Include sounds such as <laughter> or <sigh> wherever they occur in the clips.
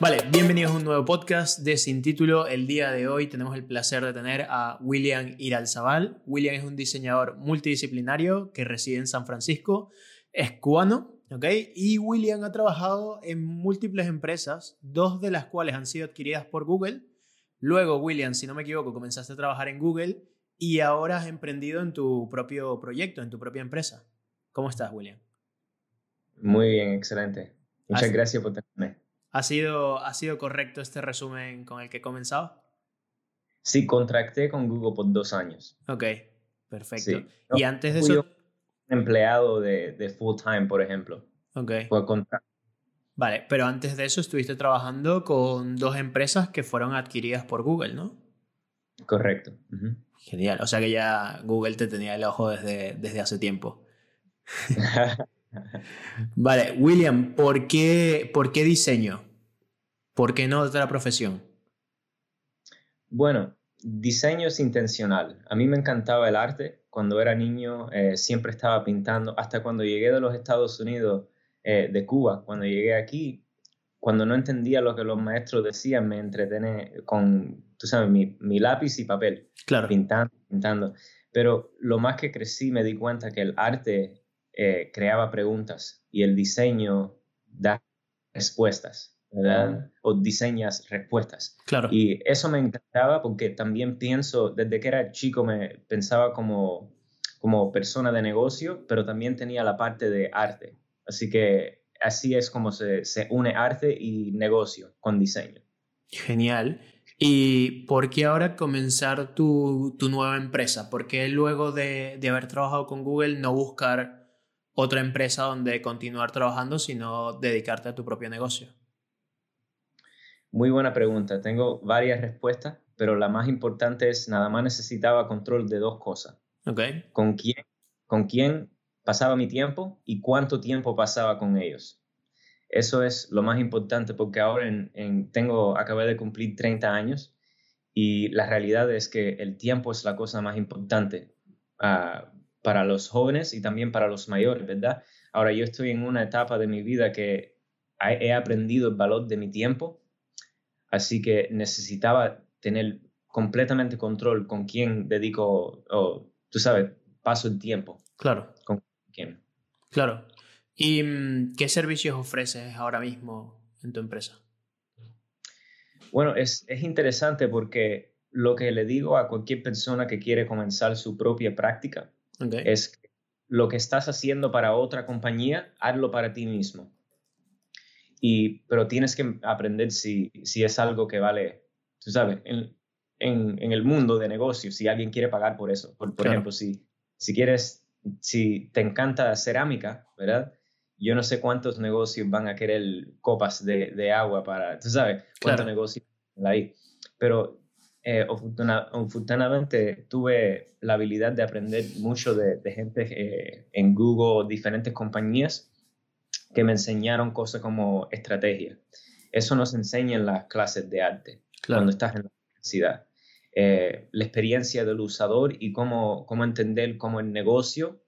Vale, bienvenidos a un nuevo podcast de Sin Título. El día de hoy tenemos el placer de tener a William Iralzabal. William es un diseñador multidisciplinario que reside en San Francisco, es cubano, ¿ok? Y William ha trabajado en múltiples empresas, dos de las cuales han sido adquiridas por Google. Luego, William, si no me equivoco, comenzaste a trabajar en Google y ahora has emprendido en tu propio proyecto, en tu propia empresa. ¿Cómo estás, William? Muy bien, excelente. Muchas gracias por tenerme. ¿Ha sido, ¿Ha sido correcto este resumen con el que he comenzado? Sí, contracté con Google por dos años. Ok, perfecto. y antes de eso... empleado de, de, full time, por ejemplo. Ok. Fue contrato. Vale, pero antes de eso estuviste trabajando con dos empresas que fueron adquiridas por Google, ¿no? Correcto. Genial. O sea que ya Google te tenía el ojo desde, desde hace tiempo. <laughs> vale, William, ¿por qué, ¿por qué diseño? ¿Por qué no otra profesión? Bueno, diseño es intencional. A mí me encantaba el arte. Cuando era niño eh, siempre estaba pintando. Hasta cuando llegué de los Estados Unidos, eh, de Cuba, cuando llegué aquí, cuando no entendía lo que los maestros decían, me entretené con, tú sabes, mi, mi lápiz y papel. Claro. Pintando, pintando. Pero lo más que crecí me di cuenta que el arte eh, creaba preguntas y el diseño da respuestas, ¿verdad? O diseñas respuestas. Claro. Y eso me encantaba porque también pienso, desde que era chico me pensaba como, como persona de negocio, pero también tenía la parte de arte. Así que así es como se, se une arte y negocio con diseño. Genial. ¿Y por qué ahora comenzar tu, tu nueva empresa? ¿Por qué luego de, de, haber trabajado con Google no buscar otra empresa donde continuar trabajando, sino dedicarte a tu propio negocio? Muy buena pregunta. Tengo varias respuestas, pero la más importante es nada más necesitaba control de dos cosas. Okay. ¿Con quién, con quién pasaba mi tiempo y cuánto tiempo pasaba con ellos? Eso es lo más importante porque ahora en, tengo, acabé de cumplir 30 años y la realidad es que el tiempo es la cosa más importante. Uh, para los jóvenes y también para los mayores, ¿verdad? Ahora yo estoy en una etapa de mi vida que he aprendido el valor de mi tiempo, así que necesitaba tener completamente control con quién dedico, o tú sabes, paso el tiempo. Claro. Con quién. Claro. ¿Y mm, qué servicios ofreces ahora mismo en tu empresa? Bueno, es, es interesante porque lo que le digo a cualquier persona que quiere comenzar su propia práctica es lo que estás haciendo para otra compañía, hazlo para ti mismo. Y, pero tienes que aprender si, si es algo que vale, tú sabes, en, en, el mundo de negocios, si alguien quiere pagar por eso. Por, ejemplo, si, si quieres, si te encanta cerámica, ¿verdad? Yo no sé cuántos negocios van a querer copas de, de agua para, tú sabes, cuántos negocios ahí. Pero eh, afortunadamente tuve la habilidad de aprender mucho de, gente eh, en Google, diferentes compañías que me enseñaron cosas como estrategia. Eso nos enseña en las clases de arte cuando estás en la universidad. Eh, la experiencia del usador y cómo, cómo entender cómo el negocio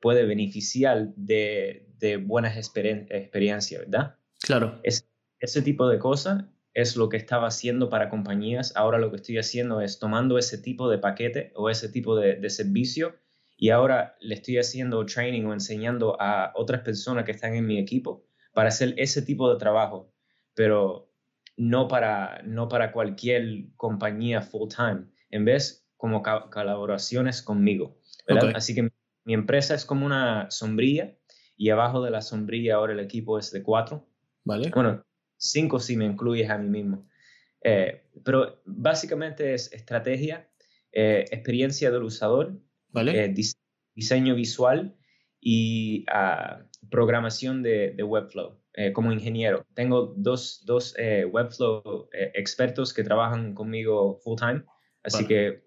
puede beneficiar de, de buenas experiencias, ¿verdad? Claro. Es, ese tipo de cosas es lo que estaba haciendo para compañías. Ahora lo que estoy haciendo es tomando ese tipo de paquete o ese tipo de, servicio y ahora le estoy haciendo training o enseñando a otras personas que están en mi equipo para hacer ese tipo de trabajo, pero no para, no para cualquier compañía full time, en vez como colaboraciones conmigo. Así que mi empresa es como una sombrilla y abajo de la sombrilla ahora el equipo es de cuatro. Vale. Bueno, cinco si me incluyes a mí mismo. Eh, pero básicamente es estrategia, eh, experiencia del usador, ¿Vale? Eh, diseño visual y ah, programación de, Webflow como ingeniero. Tengo dos, dos Webflow expertos que trabajan conmigo full time, así que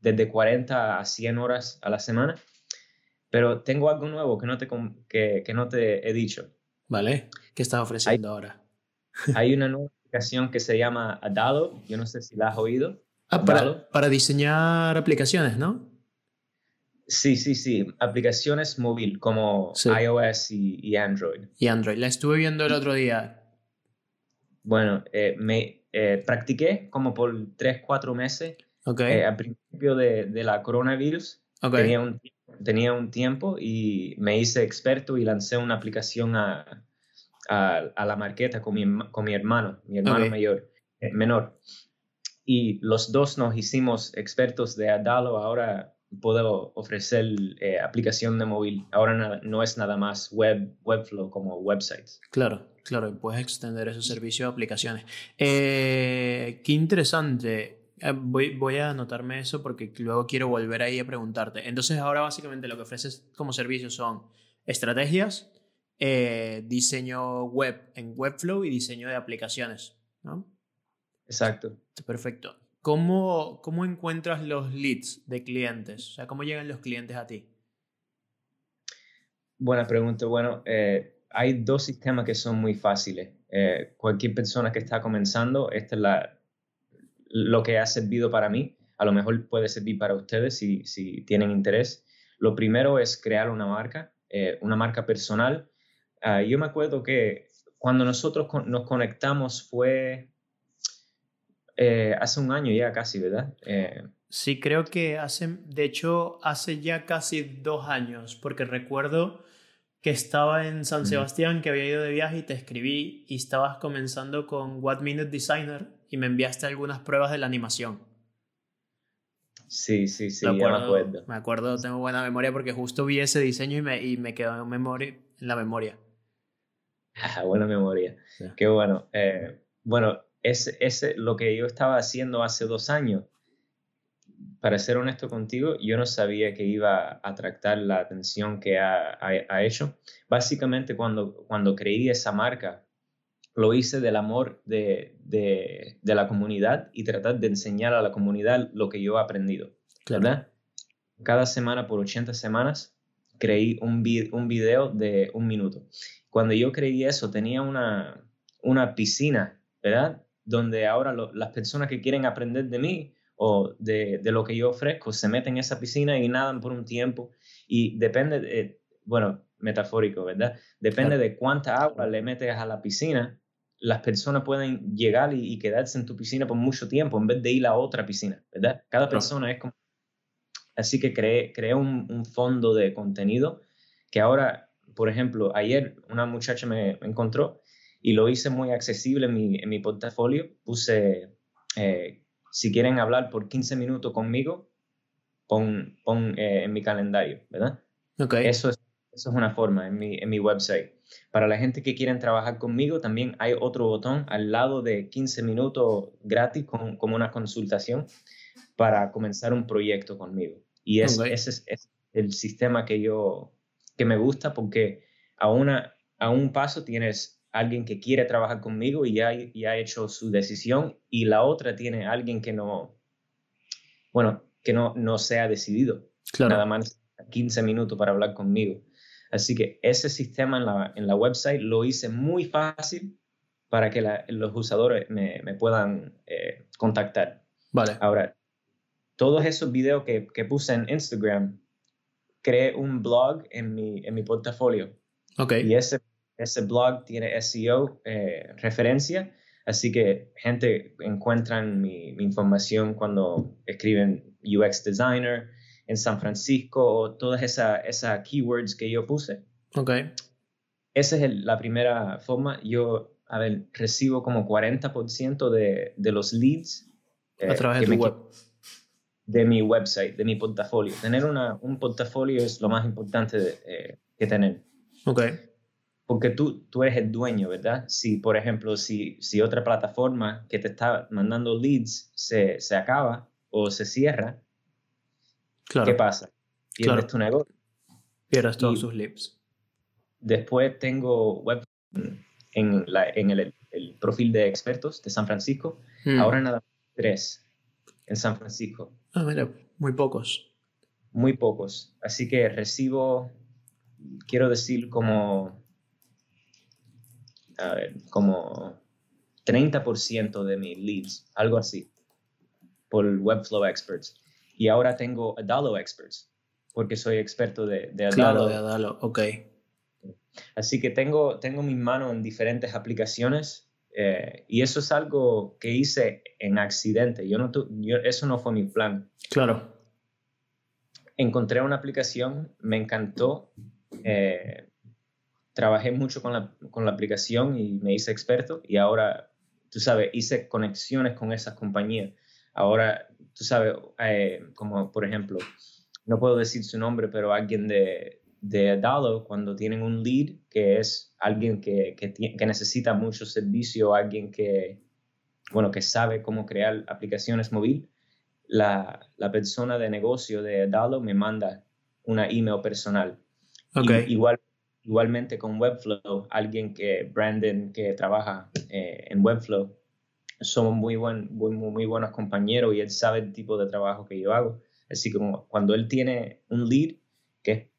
desde 40 a 100 horas a la semana. Pero tengo algo nuevo que no te, que, que no te he dicho. ¿Vale? ¿Qué estás ofreciendo ahora? Hay una nueva aplicación que se llama Adalo, yo no sé si la has oído. Ah, para, para, diseñar aplicaciones, ¿no? Sí, sí, sí, aplicaciones móvil como iOS y, Android. Y Android, la estuve viendo el otro día. Bueno, eh, me eh, practiqué como por tres, cuatro meses. Okay. al principio de, de la coronavirus. Tenía, un, tenía un tiempo y me hice experto y lancé una aplicación a, a, la marqueta con mi, con mi hermano, mi hermano mayor, menor. Y los dos nos hicimos expertos de Adalo. Ahora puedo ofrecer eh, aplicación de móvil. Ahora no es nada más web, Webflow como websites. Claro, claro, puedes extender ese servicio a aplicaciones. Eh, qué interesante. Eh, voy, voy, a anotarme eso porque luego quiero volver ahí a preguntarte. Entonces ahora básicamente lo que ofreces como servicio son estrategias, diseño web en Webflow y diseño de aplicaciones, ¿no? Exacto. Perfecto. ¿Cómo, ¿Cómo encuentras los leads de clientes? O sea, ¿cómo llegan los clientes a ti? Buena pregunta. Bueno, eh, hay dos sistemas que son muy fáciles. Eh, cualquier persona que está comenzando, esta es la, lo que ha servido para mí. A lo mejor puede servir para ustedes si, si tienen interés. Lo primero es crear una marca, eh, una marca personal. Ah, yo me acuerdo que cuando nosotros nos conectamos fue eh, hace un año ya casi, ¿verdad? Eh, sí, creo que hace, de hecho, hace ya casi dos años, porque recuerdo que estaba en San Sebastián, que había ido de viaje y te escribí y estabas comenzando con What Minute Designer y me enviaste algunas pruebas de la animación. Sí, sí, sí, me acuerdo, me acuerdo. tengo buena memoria porque justo vi ese diseño y me, y me quedó en, memoria, en la memoria. <laughs> Buena memoria. Qué bueno. Eh, bueno, es, es lo que yo estaba haciendo hace dos años. Para ser honesto contigo, yo no sabía que iba a tratar la atención que ha, ha, hecho. Básicamente, cuando, cuando creí esa marca, lo hice del amor de, de, de, la comunidad y tratar de enseñar a la comunidad lo que yo he aprendido. ¿verdad? Cada semana, por 80 semanas, creí un, un video de un minuto. Cuando yo creí eso, tenía una, una piscina, ¿verdad? donde ahora las personas que quieren aprender de mí o de, lo que yo ofrezco se meten en esa piscina y nadan por un tiempo y depende, de, bueno, metafórico, ¿verdad? Depende de cuánta agua le metes a la piscina, las personas pueden llegar y, quedarse en tu piscina por mucho tiempo en vez de ir a otra piscina, ¿verdad? Cada persona es como... Así que creé, creé un, fondo de contenido que ahora, por ejemplo, ayer una muchacha me encontró y lo hice muy accesible en mi, en mi portafolio. Puse, eh, si quieren hablar por 15 minutos conmigo, pon, pon eh, en mi calendario, ¿verdad? Okay. Eso, es, eso es una forma en mi, en mi website. Para la gente que quieren trabajar conmigo, también hay otro botón al lado de 15 minutos gratis con, como una consultación para comenzar un proyecto conmigo. Y es, ese es, el sistema que yo, que me gusta porque a, una, a un paso tienes alguien que quiere trabajar conmigo y ya, ha hecho su decisión y la otra tiene alguien que no, bueno, que no, no se ha decidido. Nada más 15 minutos para hablar conmigo. Así que ese sistema en la, en la website lo hice muy fácil para que los usadores me, me puedan eh, contactar. Vale. Ahora, todos esos videos que, que, puse en Instagram, creé un blog en mi, en mi portafolio. Ok. Y ese ese blog tiene SEO eh, referencia, así que gente encuentran mi, información cuando escriben UX Designer en San Francisco o todas esas esa keywords que yo puse. Ok. Esa es la primera forma. Yo, a ver, recibo como 40% de, de los leads. Eh, a través de web. De mi website, de mi portafolio. Tener una, un portafolio es lo más importante eh, que tener. Ok porque tú, tú eres el dueño, ¿verdad? Si, por ejemplo, si, si otra plataforma que te está mandando leads se, se acaba o se cierra, ¿qué pasa? Pierdes tu negocio. Pierdes todos sus leads. Después tengo web en, la, en el, el, profil de expertos de San Francisco. Hmm. Ahora nada más tres en San Francisco. Ah, mira, muy pocos. Muy pocos. Así que recibo, quiero decir, como a ver, como 30% de mis leads, algo así, por Webflow Experts. Y ahora tengo Adalo Experts, porque soy experto de, de Adalo. Claro, de Adalo, ok. Así que tengo, tengo mis manos en diferentes aplicaciones Eh, y eso es algo que hice en accidente. Yo no eso no fue mi plan. Claro. Encontré una aplicación, me encantó. Eh, trabajé mucho con la, con la aplicación y me hice experto y ahora, tú sabes, hice conexiones con esas compañías. Ahora, tú sabes, eh, como por ejemplo, no puedo decir su nombre, pero alguien de, de Adalo, cuando tienen un lead, que es alguien que, que, necesita mucho servicio, alguien que, bueno, que sabe cómo crear aplicaciones móviles, la, la, persona de negocio de Adalo me manda una email personal. igual, igualmente con Webflow, alguien que, Brandon, que trabaja eh, en Webflow, somos muy, buen, muy, muy buenos compañeros y él sabe el tipo de trabajo que yo hago. Así como cuando él tiene un lead que es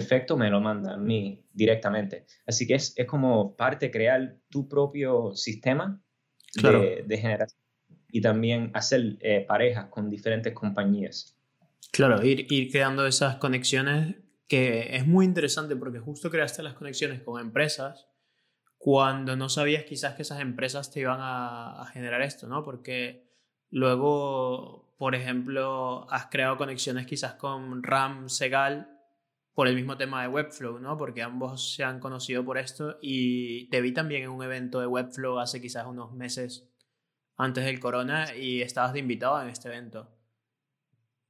perfecto, me lo manda a mí directamente. Así que es, es como parte crear tu propio sistema de, de, generación y también hacer eh, parejas con diferentes compañías. Claro, ir, ir creando esas conexiones que es muy interesante porque justo creaste las conexiones con empresas cuando no sabías quizás que esas empresas te iban a, a generar esto, ¿no? Porque luego por ejemplo, has creado conexiones quizás con Ram Segal por el mismo tema de Webflow, ¿no? Porque ambos se han conocido por esto y te vi también en un evento de Webflow hace quizás unos meses antes del corona y estabas de invitado en este evento.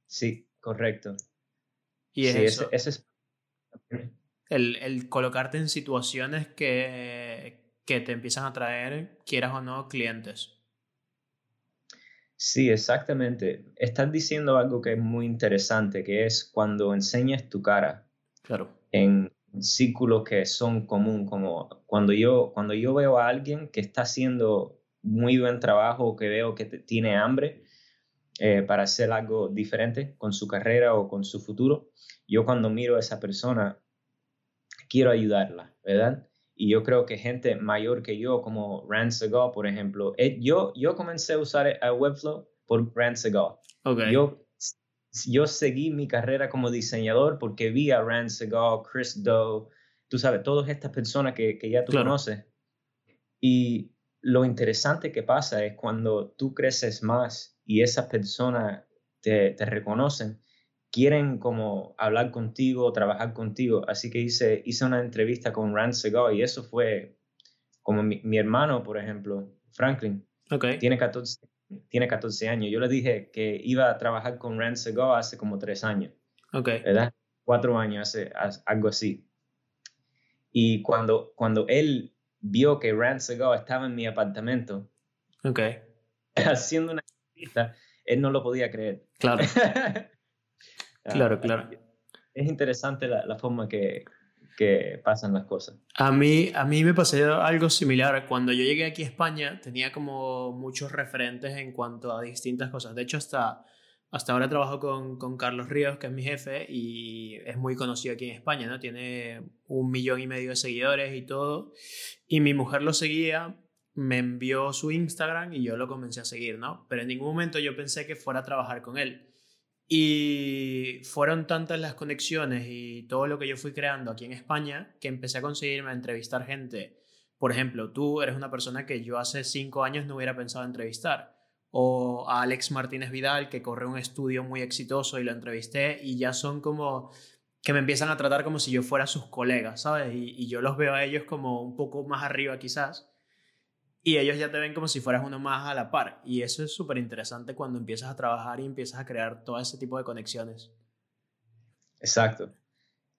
Sí, correcto. Y es eso. Ese, es... El, el, colocarte en situaciones que, que te empiezan a traer, quieras o no, clientes. Sí, exactamente. Estás diciendo algo que es muy interesante, que es cuando enseñas tu cara claro. en círculos que son común, como cuando yo, cuando yo veo a alguien que está haciendo muy buen trabajo, que veo que tiene hambre eh, para hacer algo diferente con su carrera o con su futuro, yo cuando miro a esa persona, quiero ayudarla, ¿verdad? Y yo creo que gente mayor que yo, como Rand Segal, por ejemplo, eh, yo, yo comencé a usar a Webflow por Rand Segal. Yo, yo seguí mi carrera como diseñador porque vi a Rand Segal, Chris Doe, tú sabes, todas estas personas que, que ya tú conoces. Y lo interesante que pasa es cuando tú creces más y esas personas te, te reconocen, quieren como hablar contigo, trabajar contigo. Así que hice, hice una entrevista con Rand Segal y eso fue como mi, hermano, por ejemplo, Franklin. Okay. Tiene, 14, tiene 14 años. Yo le dije que iba a trabajar con Rand Segal hace como tres años. Okay. ¿Verdad? Cuatro años, hace, algo así. Y cuando, cuando él vio que Rand Segal estaba en mi apartamento okay. <laughs> haciendo una entrevista, él no lo podía creer. Claro. <laughs> Claro, claro. Es interesante la, forma que, que, pasan las cosas. A mí, a mí me pasó algo similar. Cuando yo llegué aquí a España tenía como muchos referentes en cuanto a distintas cosas. De hecho, hasta, hasta ahora trabajo con, con Carlos Ríos, que es mi jefe, y es muy conocido aquí en España, ¿no? Tiene un millón y medio de seguidores y todo. Y mi mujer lo seguía, me envió su Instagram y yo lo comencé a seguir, ¿no? Pero en ningún momento yo pensé que fuera a trabajar con él. Y fueron tantas las conexiones y todo lo que yo fui creando aquí en España que empecé a conseguirme a entrevistar gente. Por ejemplo, tú eres una persona que yo hace cinco años no hubiera pensado entrevistar. O a Alex Martínez Vidal, que corre un estudio muy exitoso y lo entrevisté y ya son como que me empiezan a tratar como si yo fuera sus colegas, ¿sabes? Y, y yo los veo a ellos como un poco más arriba quizás y ellos ya te ven como si fueras uno más a la par. Y eso es súper interesante cuando empiezas a trabajar y empiezas a crear todo ese tipo de conexiones. Exacto.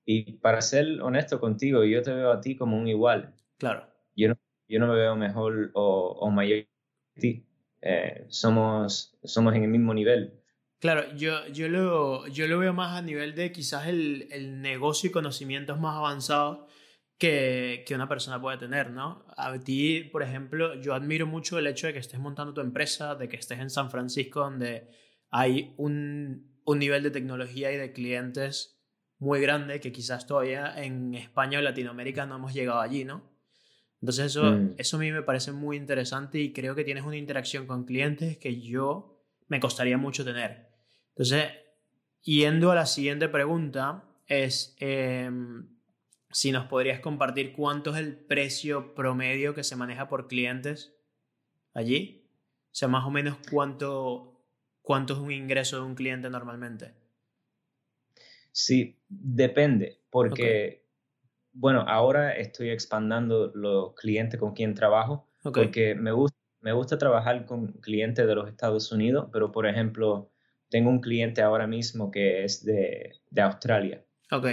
Y para ser honesto contigo, yo te veo a ti como un igual. Claro. Yo no, yo no me veo mejor o, o mayor que ti. Eh, somos, somos en el mismo nivel. Claro, yo, yo, lo, yo lo veo más a nivel de quizás el, el negocio y conocimientos más avanzados que, que, una persona puede tener, ¿no? A ti, por ejemplo, yo admiro mucho el hecho de que estés montando tu empresa, de que estés en San Francisco, donde hay un, un nivel de tecnología y de clientes muy grande que quizás todavía en España o Latinoamérica no hemos llegado allí, ¿no? Entonces eso, mm. eso a mí me parece muy interesante y creo que tienes una interacción con clientes que yo me costaría mucho tener. Entonces, yendo a la siguiente pregunta, es, em, si nos podrías compartir cuánto es el precio promedio que se maneja por clientes allí? O sea, más o menos cuánto, cuánto es un ingreso de un cliente normalmente. Sí, depende, porque, bueno, ahora estoy expandando los clientes con quien trabajo, porque me gusta, me gusta trabajar con clientes de los Estados Unidos, pero por ejemplo, tengo un cliente ahora mismo que es de, Australia. Ok.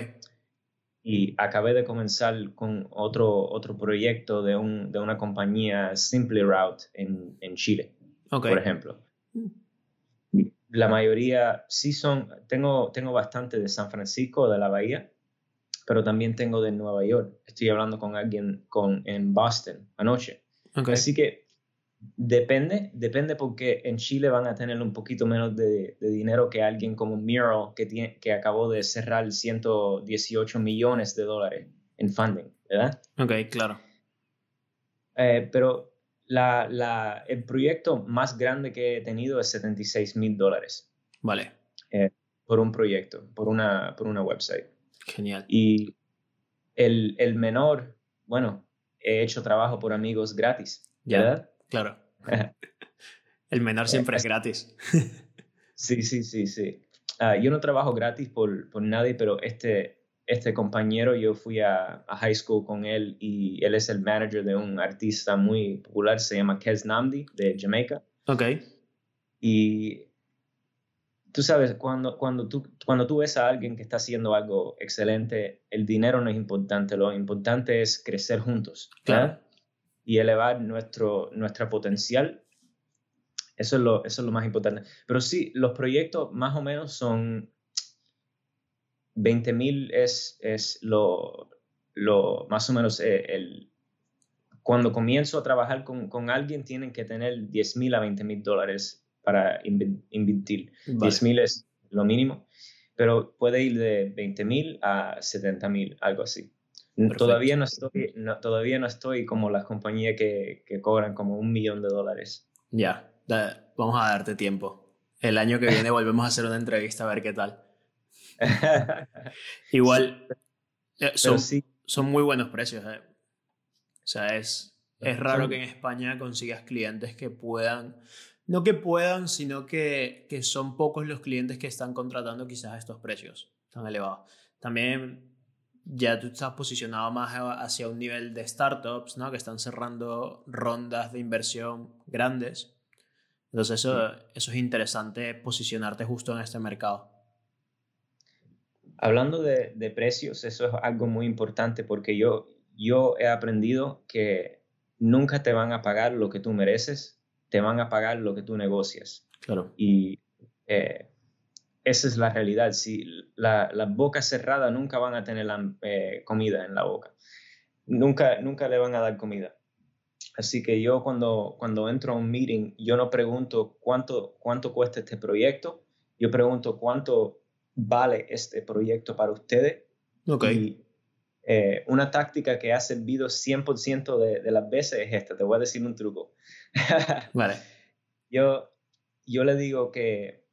Y acabé de comenzar con otro, otro proyecto de, un, de una compañía Simply Route en, en Chile, por ejemplo. La mayoría sí son, tengo, tengo bastante de San Francisco, de la Bahía, pero también tengo de Nueva York. Estoy hablando con alguien con, en Boston anoche. Así que depende, depende porque en Chile van a tener un poquito menos de, dinero que alguien como Mural, que, tiene, que acabó de cerrar 118 millones de dólares en funding, ¿verdad? Ok, claro. Eh, pero la, la, el proyecto más grande que he tenido es 76 mil dólares. Vale. Eh, por un proyecto, por una, por una website. Genial. Y el, el menor, bueno, he hecho trabajo por amigos gratis. ¿Verdad? Claro. el menor siempre es gratis. sí, sí, sí, sí. Ah, yo no trabajo gratis por, por nadie, pero este, este compañero, yo fui a, high school con él y él es el manager de un artista muy popular, se llama Kes Namdi, de Jamaica. Ok. Y tú sabes, cuando, cuando, tú, cuando tú ves a alguien que está haciendo algo excelente, el dinero no es importante, lo importante es crecer juntos. Claro. Y elevar nuestro, nuestra potencial. Eso es, lo, eso es lo más importante. Pero sí, los proyectos más o menos son 20 mil es, es lo, lo, más o menos eh, el, cuando comienzo a trabajar con, con alguien tienen que tener 10 mil a 20 mil dólares para invertir. 10 mil es lo mínimo, pero puede ir de 20 mil a 70 mil, algo así. Todavía no, estoy, todavía no estoy como las compañías que, que cobran como un millón de dólares. Ya, vamos a darte tiempo. El año que viene volvemos a hacer una entrevista a ver qué tal. <laughs> Igual, eh, son, son, muy buenos precios. Eh. O sea, es, es raro que en España consigas clientes que puedan, no que puedan, sino que, que son pocos los clientes que están contratando quizás estos precios tan elevados. También ya tú estás posicionado más hacia un nivel de startups, ¿no? Que están cerrando rondas de inversión grandes. Entonces eso, eso es interesante posicionarte justo en este mercado. Hablando de, precios, eso es algo muy importante porque yo, yo he aprendido que nunca te van a pagar lo que tú mereces, te van a pagar lo que tú negocias. Claro. Y eh, esa es la realidad. Si la, la, boca cerrada nunca van a tener la, eh, comida en la boca. Nunca, nunca le van a dar comida. Así que yo cuando, cuando entro a un meeting, yo no pregunto cuánto, cuánto cuesta este proyecto, yo pregunto cuánto vale este proyecto para ustedes. Okay. Eh, una táctica que ha servido 100% de, de, las veces es esta. Te voy a decir un truco. <laughs> vale. Yo, yo le digo que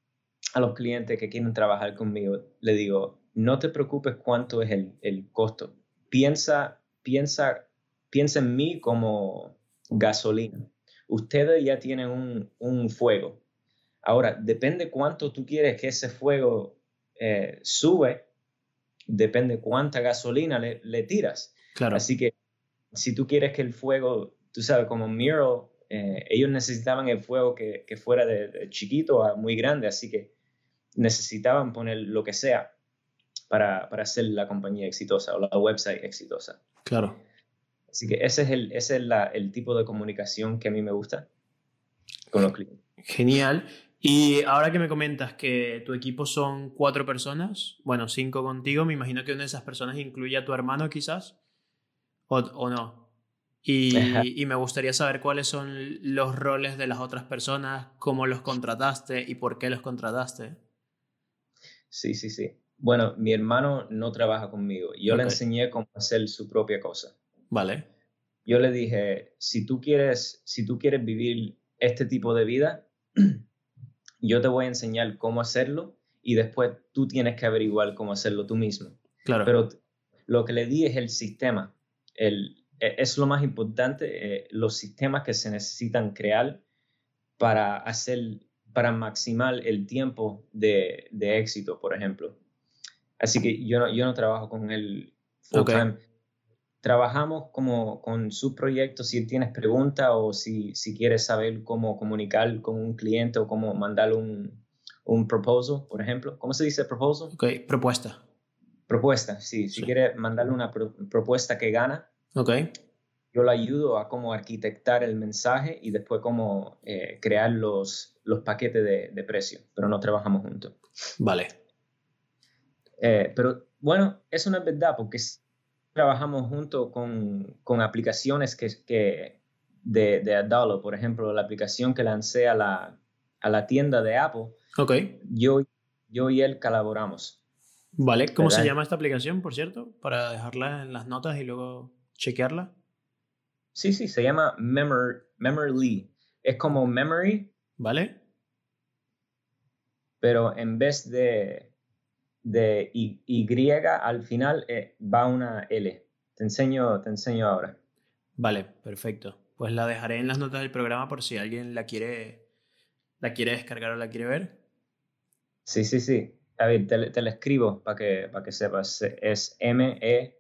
a los clientes que quieren trabajar conmigo, le digo, no te preocupes cuánto es el, el costo. Piensa, piensa, piensa en mí como gasolina. Ustedes ya tienen un, un fuego. Ahora, depende cuánto tú quieres que ese fuego eh, sube, depende cuánta gasolina le, tiras. Claro. Así que si tú quieres que el fuego, tú sabes, como Mural, eh, ellos necesitaban el fuego que, fuera de, chiquito a muy grande, así que necesitaban poner lo que sea para, para hacer la compañía exitosa o la website exitosa. Claro. Así que ese es el, ese es el tipo de comunicación que a mí me gusta con los clientes. Genial. Y ahora que me comentas que tu equipo son cuatro personas, bueno, cinco contigo, me imagino que una de esas personas incluye a tu hermano quizás, o, o no. Y, y, me gustaría saber cuáles son los roles de las otras personas, cómo los contrataste y por qué los contrataste. Sí, sí, sí. Bueno, mi hermano no trabaja conmigo. Yo le enseñé cómo hacer su propia cosa. Vale. Yo le dije, si tú quieres, si tú quieres vivir este tipo de vida, <clears throat> yo te voy a enseñar cómo hacerlo y después tú tienes que averiguar cómo hacerlo tú mismo. Claro. Pero lo que le di es el sistema, el, e, es lo más importante, eh, los sistemas que se necesitan crear para hacer, para maximar el tiempo de, de éxito, por ejemplo. Así que yo no, yo no trabajo con el full time. Trabajamos como con su proyecto si tienes preguntas o si, si quieres saber cómo comunicar con un cliente o cómo mandar un, un proposal, por ejemplo. ¿Cómo se dice proposal? Ok, propuesta. Propuesta, sí. Si quieres mandarle una propuesta que gana, okay. Yo le ayudo a cómo arquitectar el mensaje y después cómo eh, crear los, los paquetes de, de, precio, pero no trabajamos juntos. Vale. Eh, pero bueno, eso no es verdad porque trabajamos juntos con, con, aplicaciones que, que de, de Adalo, por ejemplo, la aplicación que lancé a la, a la tienda de Apple. Ok. Yo, yo y él colaboramos. Vale, ¿cómo se llama esta aplicación, por cierto? Para dejarla en las notas y luego chequearla. Sí, sí, se llama Memory. Es como Memory. Vale. Pero en vez de, de y, al final eh, va una L. Te enseño, te enseño ahora. Vale, perfecto. Pues la dejaré en las notas del programa por si alguien la quiere, la quiere descargar o la quiere ver. Sí, sí, sí. A ver, te, te la escribo para que, para que sepas. Es M-E-M-O-R-I-L-Y.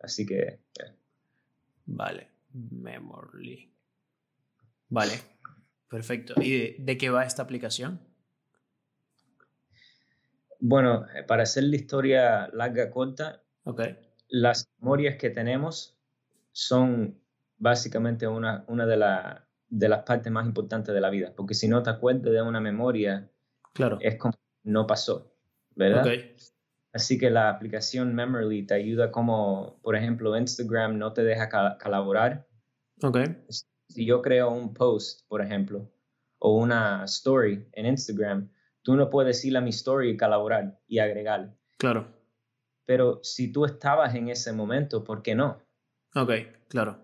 Así que. Vale. Memory. Vale. Perfecto. ¿Y de, qué va esta aplicación? Bueno, para hacer la historia larga corta, okay. las memorias que tenemos son básicamente una, una de, las de las partes más importantes de la vida, porque si no te acuerdas de una memoria, claro. es como no pasó, ¿verdad? Así que la aplicación Memory te ayuda como, por ejemplo, Instagram no te deja colaborar. Okay. Si yo creo un post, por ejemplo, o una story en Instagram, tú no puedes ir a mi story y colaborar y agregar. Claro. Pero si tú estabas en ese momento, ¿por qué no? Ok, claro.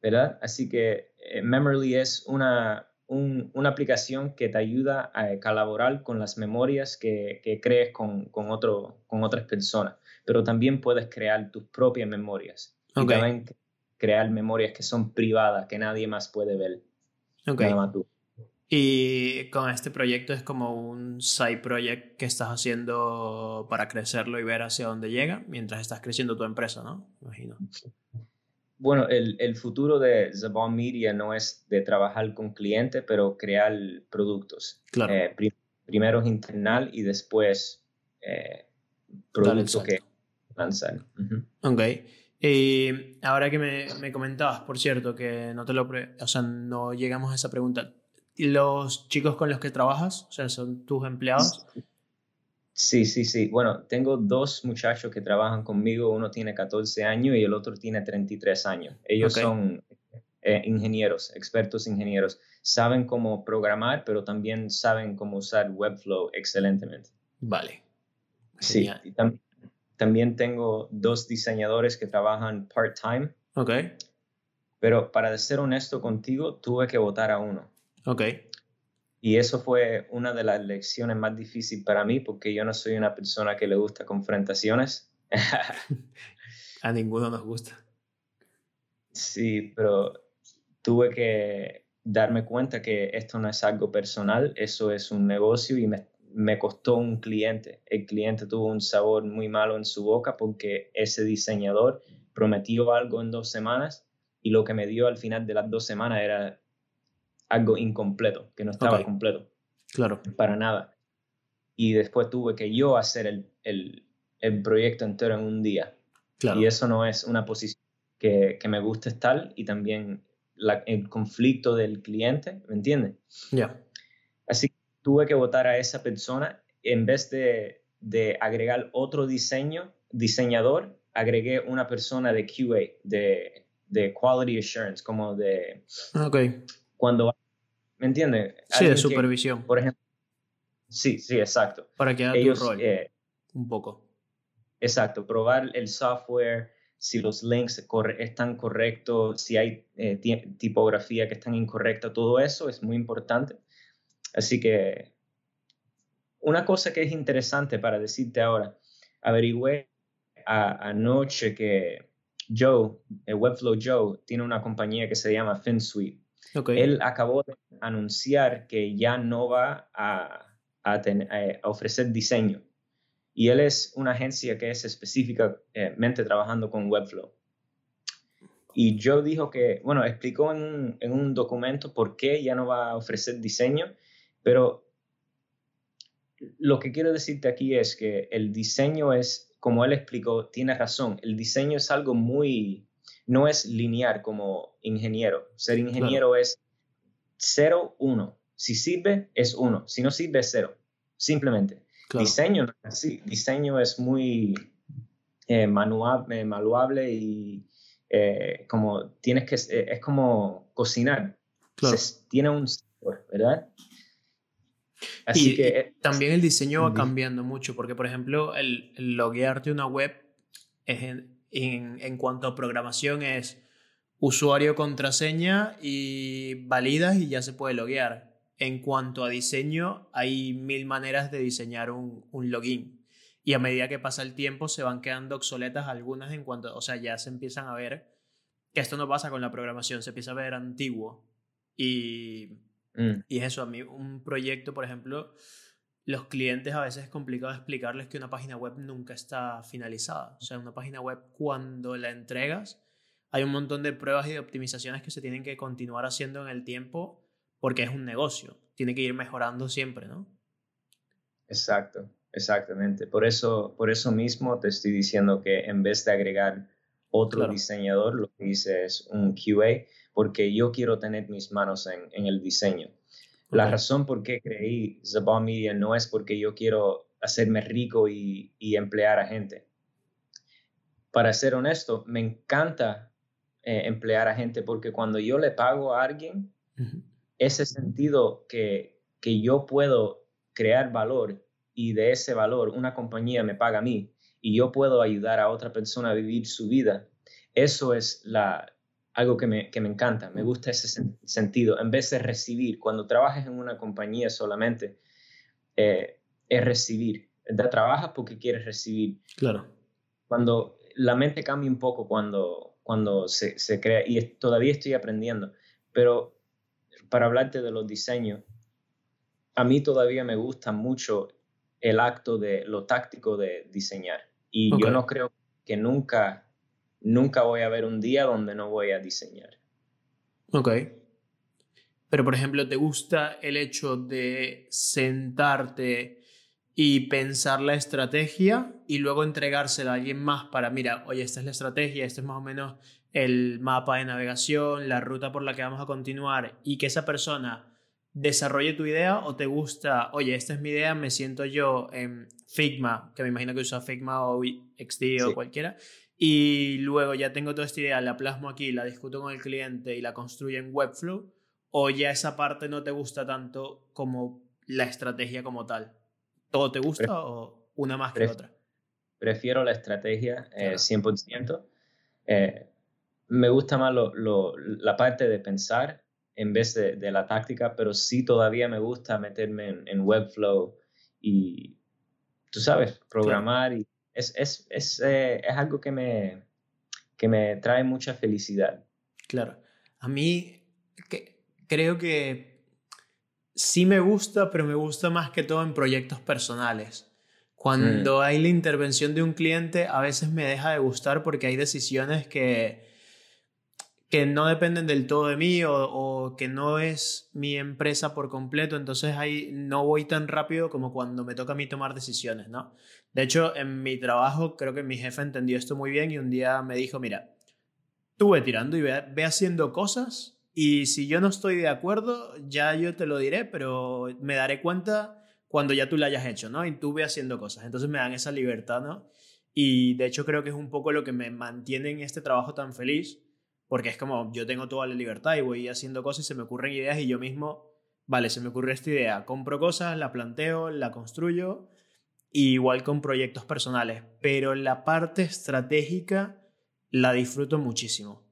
¿Verdad? Así que eh, Memory es una, una aplicación que te ayuda a colaborar con las memorias que, que crees con, con, otro, con otras personas, pero también puedes crear tus propias memorias. Y también crear memorias que son privadas, que nadie más puede ver. Okay. Y con este proyecto es como un side project que estás haciendo para crecerlo y ver hacia dónde llega mientras estás creciendo tu empresa, ¿no? Imagino. Bueno, el, el, futuro de Zabon Media no es de trabajar con clientes, pero crear productos. Claro. Eh, primero internal y después eh, productos que lanzar. Ok. Y ahora que me, me, comentabas, por cierto, que no te lo... O sea, no llegamos a esa pregunta. ¿Los chicos con los que trabajas, o sea, son tus empleados? Sí, sí, sí. Bueno, tengo dos muchachos que trabajan conmigo. Uno tiene 14 años y el otro tiene 33 años. Ellos son eh, ingenieros, expertos ingenieros. Saben cómo programar, pero también saben cómo usar Webflow excelentemente. Vale. Sí. también tengo dos diseñadores que trabajan part-time. Ok. Pero para ser honesto contigo, tuve que votar a uno. Ok. Y eso fue una de las lecciones más difíciles para mí porque yo no soy una persona que le gusta confrontaciones. <laughs> A ninguno nos gusta. Sí, pero tuve que darme cuenta que esto no es algo personal, eso es un negocio y me, me costó un cliente. El cliente tuvo un sabor muy malo en su boca porque ese diseñador prometió algo en dos semanas y lo que me dio al final de las dos semanas era algo incompleto, que no estaba completo. Claro. Para nada. Y después tuve que yo hacer el, el, el proyecto entero en un día. Claro. Y eso no es una posición que, que me gusta estar y también la, el conflicto del cliente, ¿me entiendes? Ya. Así que tuve que votar a esa persona en vez de, de agregar otro diseño, diseñador, agregué una persona de QA, de, de Quality Assurance, como de... Ok cuando, ¿me entiendes? Sí, de supervisión. por ejemplo, sí, sí, exacto. Para que haga Ellos, tu rol, eh, un poco. Exacto, probar el software, si los links están correctos, si hay eh, tipografía que están incorrecta, todo eso es muy importante. Así que una cosa que es interesante para decirte ahora, averigüé anoche que Joe, Webflow Joe, tiene una compañía que se llama FinSuite. Él acabó de anunciar que ya no va a, a, ofrecer diseño. Y él es una agencia que es específicamente trabajando con Webflow. Y Joe dijo que, bueno, explicó en un, en un documento por qué ya no va a ofrecer diseño, pero lo que quiero decirte aquí es que el diseño es, como él explicó, tiene razón, el diseño es algo muy, no es lineal como ingeniero. Ser ingeniero es 0, 1. Si sirve, es 1. Si no sirve, es 0. Simplemente. Diseño, sí, diseño es muy eh, manuable, manuable y eh, como tienes que, eh, es como cocinar. tiene un sabor, ¿verdad? Así y, que también el diseño va cambiando mucho, porque por ejemplo, el, el loguearte una web es en, en, cuanto a programación es usuario, contraseña y validas y ya se puede loguear. En cuanto a diseño, hay mil maneras de diseñar un, un, login. Y a medida que pasa el tiempo se van quedando obsoletas algunas en cuanto, o sea, ya se empiezan a ver que esto no pasa con la programación, se empieza a ver antiguo. Y, mm. y es eso, a mí un proyecto, por ejemplo, los clientes a veces es complicado explicarles que una página web nunca está finalizada. O sea, una página web cuando la entregas, hay un montón de pruebas y de optimizaciones que se tienen que continuar haciendo en el tiempo porque es un negocio. Tiene que ir mejorando siempre, ¿no? Exacto, exactamente. Por eso, por eso mismo te estoy diciendo que en vez de agregar otro diseñador, lo que hice es un QA, porque yo quiero tener mis manos en, en el diseño. La razón por qué creí Zabal Media no es porque yo quiero hacerme rico y, emplear a gente. Para ser honesto, me encanta eh, emplear a gente porque cuando yo le pago a alguien, ese sentido que, que yo puedo crear valor y de ese valor una compañía me paga a mí y yo puedo ayudar a otra persona a vivir su vida, eso es la, algo que me, que me encanta, me gusta ese sentido. En vez de recibir, cuando trabajas en una compañía solamente, eh, es recibir. Trabajas porque quieres recibir. Claro. Cuando la mente cambia un poco cuando, cuando se, se crea, y todavía estoy aprendiendo, pero para hablarte de los diseños, a mí todavía me gusta mucho el acto de lo táctico de diseñar. Y yo no creo que nunca nunca voy a ver un día donde no voy a diseñar. Ok. Pero, por ejemplo, ¿te gusta el hecho de sentarte y pensar la estrategia y luego entregársela a alguien más para, mira, oye, esta es la estrategia, este es más o menos el mapa de navegación, la ruta por la que vamos a continuar y que esa persona desarrolle tu idea o te gusta, oye, esta es mi idea, me siento yo en Figma, que me imagino que usa Figma o XD o cualquiera, y luego ya tengo toda esta idea, la plasmo aquí, la discuto con el cliente y la construyo en Webflow, o ya esa parte no te gusta tanto como la estrategia como tal. ¿Todo te gusta o una más que otra? Prefiero la estrategia 100%. Eh, eh, me gusta más la parte de pensar en vez de, la táctica, pero sí todavía me gusta meterme en, Webflow y, tú sabes, programar y es, es, es, eh, es algo que me, que me trae mucha felicidad. Claro. A mí que, creo que sí me gusta, pero me gusta más que todo en proyectos personales. Cuando mm. hay la intervención de un cliente, a veces me deja de gustar porque hay decisiones que, que no dependen del todo de mí o, o, que no es mi empresa por completo, entonces ahí no voy tan rápido como cuando me toca a mí tomar decisiones, ¿no? De hecho, en mi trabajo creo que mi jefe entendió esto muy bien y un día me dijo, mira, tú ve tirando y ve, haciendo cosas y si yo no estoy de acuerdo, ya yo te lo diré, pero me daré cuenta cuando ya tú lo hayas hecho, ¿no? Y tú ve haciendo cosas. Entonces me dan esa libertad, ¿no? Y de hecho creo que es un poco lo que me mantiene en este trabajo tan feliz, porque es como yo tengo toda la libertad y voy haciendo cosas y se me ocurren ideas y yo mismo, vale, se me ocurre esta idea, compro cosas, la planteo, la construyo igual con proyectos personales, pero la parte estratégica la disfruto muchísimo.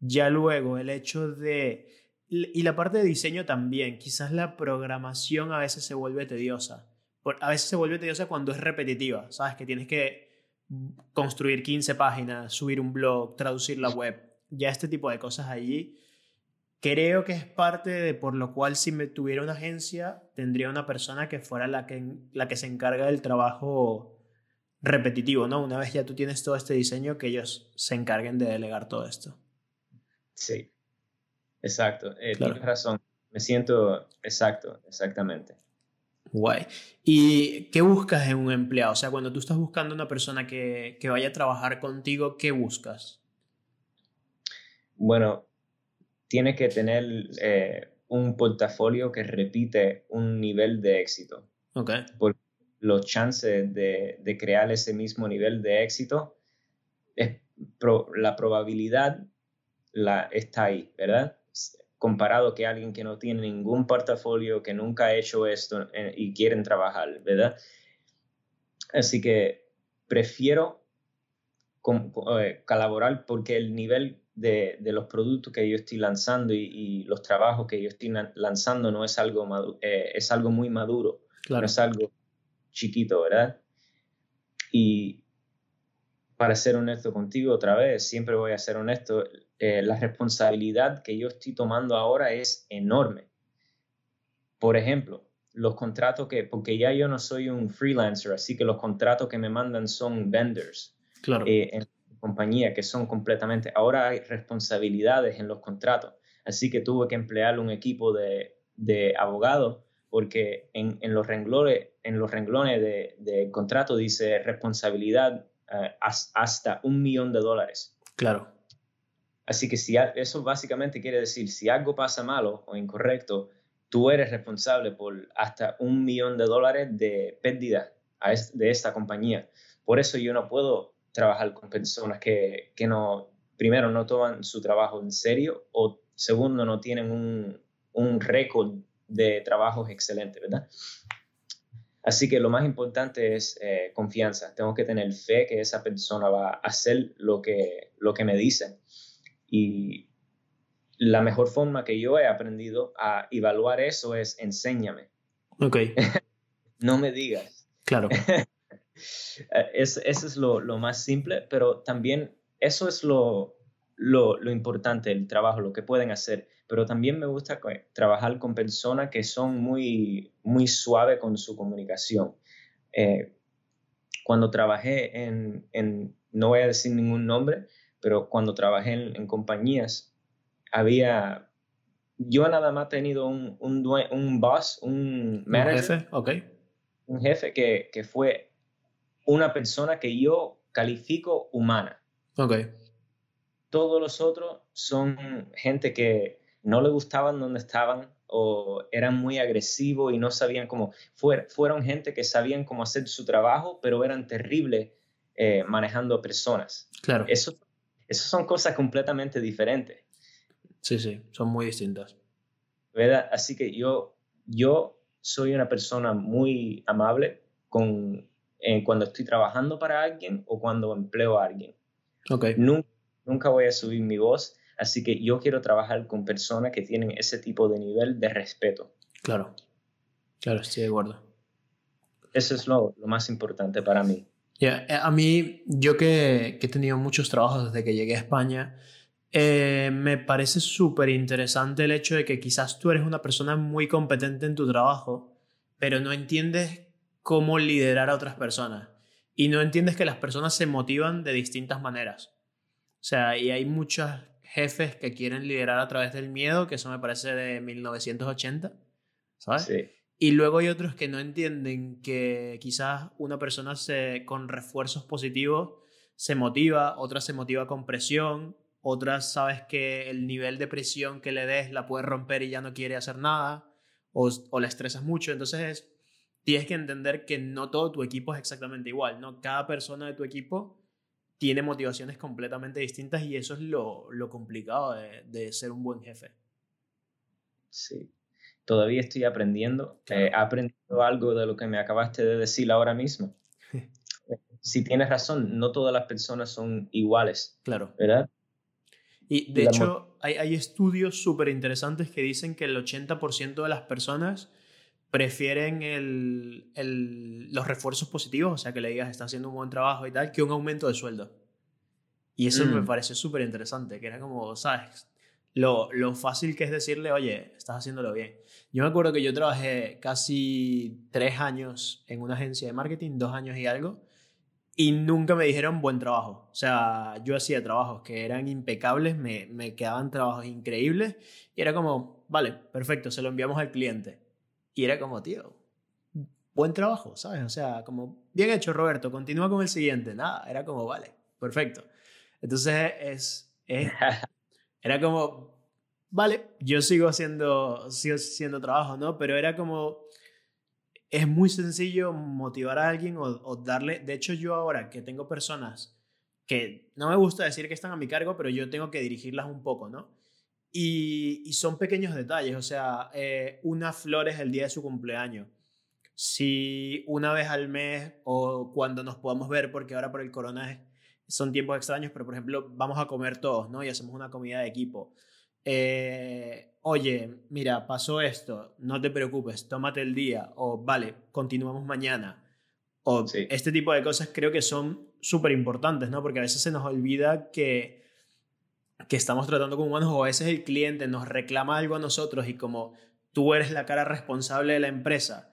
Ya luego el hecho de... Y la parte de diseño también, quizás la programación a veces se vuelve tediosa. A veces se vuelve tediosa cuando es repetitiva, ¿sabes? Que tienes que construir 15 páginas, subir un blog, traducir la web, ya este tipo de cosas allí, creo que es parte de por lo cual si me tuviera una agencia, tendría una persona que fuera la que, la que se encarga del trabajo repetitivo, ¿no? Una vez ya tú tienes todo este diseño, que ellos se encarguen de delegar todo esto. Sí, exacto. Eh, tienes razón. Me siento exacto, exactamente. Guay. ¿Y qué buscas en un empleado? O sea, cuando tú estás buscando una persona que, que vaya a trabajar contigo, ¿qué buscas? Bueno, tiene que tener eh, un portafolio que repite un nivel de éxito. Ok. Porque los chances de, de crear ese mismo nivel de éxito, es la probabilidad la, está ahí, ¿verdad? Comparado que alguien que no tiene ningún portafolio, que nunca ha hecho esto eh, y quieren trabajar, ¿verdad? Así que prefiero eh, colaborar porque el nivel de, los productos que yo estoy lanzando y, los trabajos que yo estoy lanzando no es algo, eh, es algo muy maduro, no es algo chiquito, ¿verdad? Y para ser honesto contigo otra vez, siempre voy a ser honesto, eh, la responsabilidad que yo estoy tomando ahora es enorme. Por ejemplo, los contratos que, porque ya yo no soy un freelancer, así que los contratos que me mandan son vendors. Claro. Eh, en compañía que son completamente, ahora hay responsabilidades en los contratos, así que tuve que emplear un equipo de, de abogados porque en, en, los renglones, en los renglones del de contrato dice responsabilidad eh, hasta un millón de dólares. Claro. Así que si eso básicamente quiere decir, si algo pasa malo o incorrecto, tú eres responsable por hasta un millón de dólares de pérdida de esta compañía. Por eso yo no puedo trabajar con personas que, que no, primero, no toman su trabajo en serio o segundo, no tienen un, un récord de trabajos excelente, ¿verdad? Así que lo más importante es eh, confianza. Tengo que tener fe que esa persona va a hacer lo que, lo que me dice. Y la mejor forma que yo he aprendido a evaluar eso es enséñame. Ok. <laughs> no me digas. Claro. <laughs> eso es lo, lo, más simple, pero también eso es lo, lo, lo importante, el trabajo, lo que pueden hacer pero también me gusta trabajar con personas que son muy, muy suaves con su comunicación. Eh, cuando trabajé en, en, no voy a decir ningún nombre, pero cuando trabajé en, compañías, había, yo nada más he tenido un, un, un boss, un manager, ¿Un jefe? un jefe que, que, fue una persona que yo califico humana. Okay. Todos los otros son gente que no le gustaban donde estaban o eran muy agresivos y no sabían cómo. fueron gente que sabían cómo hacer su trabajo, pero eran terribles eh, manejando personas. Claro. Eso, eso son cosas completamente diferentes. Sí, sí, son muy distintas. ¿Verdad? Así que yo, yo soy una persona muy amable con, eh, cuando estoy trabajando para alguien o cuando empleo a alguien. Okay. Nunca, nunca voy a subir mi voz Así que yo quiero trabajar con personas que tienen ese tipo de nivel de respeto. Claro, claro, estoy de acuerdo. Eso es lo, más importante para mí. Yeah. A mí, yo que, he tenido muchos trabajos desde que llegué a España, eh, me parece súper interesante el hecho de que quizás tú eres una persona muy competente en tu trabajo, pero no entiendes cómo liderar a otras personas. Y no entiendes que las personas se motivan de distintas maneras. O sea, y hay muchas jefes que quieren liderar a través del miedo, que eso me parece de 1980, ¿sabes? Sí. Y luego hay otros que no entienden que quizás una persona se, con refuerzos positivos se motiva, otra se motiva con presión, otras sabes que el nivel de presión que le des la puede romper y ya no quiere hacer nada, o, o la estresas mucho. Entonces tienes que entender que no todo tu equipo es exactamente igual, ¿no? Cada persona de tu equipo tiene motivaciones completamente distintas y eso es lo, lo complicado de, de, ser un buen jefe. Sí, todavía estoy aprendiendo. Eh, he aprendido algo de lo que me acabaste de decir ahora mismo. <laughs> si tienes razón, no todas las personas son iguales. Claro. ¿Verdad? Y de hecho, hay, hay estudios súper interesantes que dicen que el 80% de las personas prefieren los refuerzos positivos, o sea, que le digas, está haciendo un buen trabajo y tal, que un aumento de sueldo. Y eso me mm. pareció súper interesante, que era como, ¿sabes? Lo, lo, fácil que es decirle, oye, estás haciéndolo bien. Yo me acuerdo que yo trabajé casi tres años en una agencia de marketing, dos años y algo, y nunca me dijeron buen trabajo. O sea, yo hacía trabajos que eran impecables, me, me quedaban trabajos increíbles, y era como, vale, perfecto, se lo enviamos al cliente. Y era como, tío, buen trabajo, ¿sabes? O sea, como, bien hecho, Roberto, continúa con el siguiente. Nada, era como, vale, perfecto. Entonces, es, es <laughs> era como, vale, yo sigo haciendo, sigo haciendo trabajo, ¿no? Pero era como, es muy sencillo motivar a alguien o, darle, de hecho yo ahora que tengo personas que no me gusta decir que están a mi cargo, pero yo tengo que dirigirlas un poco, ¿no? Y, son pequeños detalles, o sea, eh, una flor es el día de su cumpleaños. Si una vez al mes o cuando nos podamos ver, porque ahora por el corona son tiempos extraños, pero por ejemplo, vamos a comer todos, ¿no? Y hacemos una comida de equipo. Eh, oye, mira, pasó esto, no te preocupes, tómate el día, o vale, continuamos mañana. O este tipo de cosas creo que son súper importantes, ¿no? Porque a veces se nos olvida que, que estamos tratando con humanos o a veces el cliente nos reclama algo a nosotros y como tú eres la cara responsable de la empresa,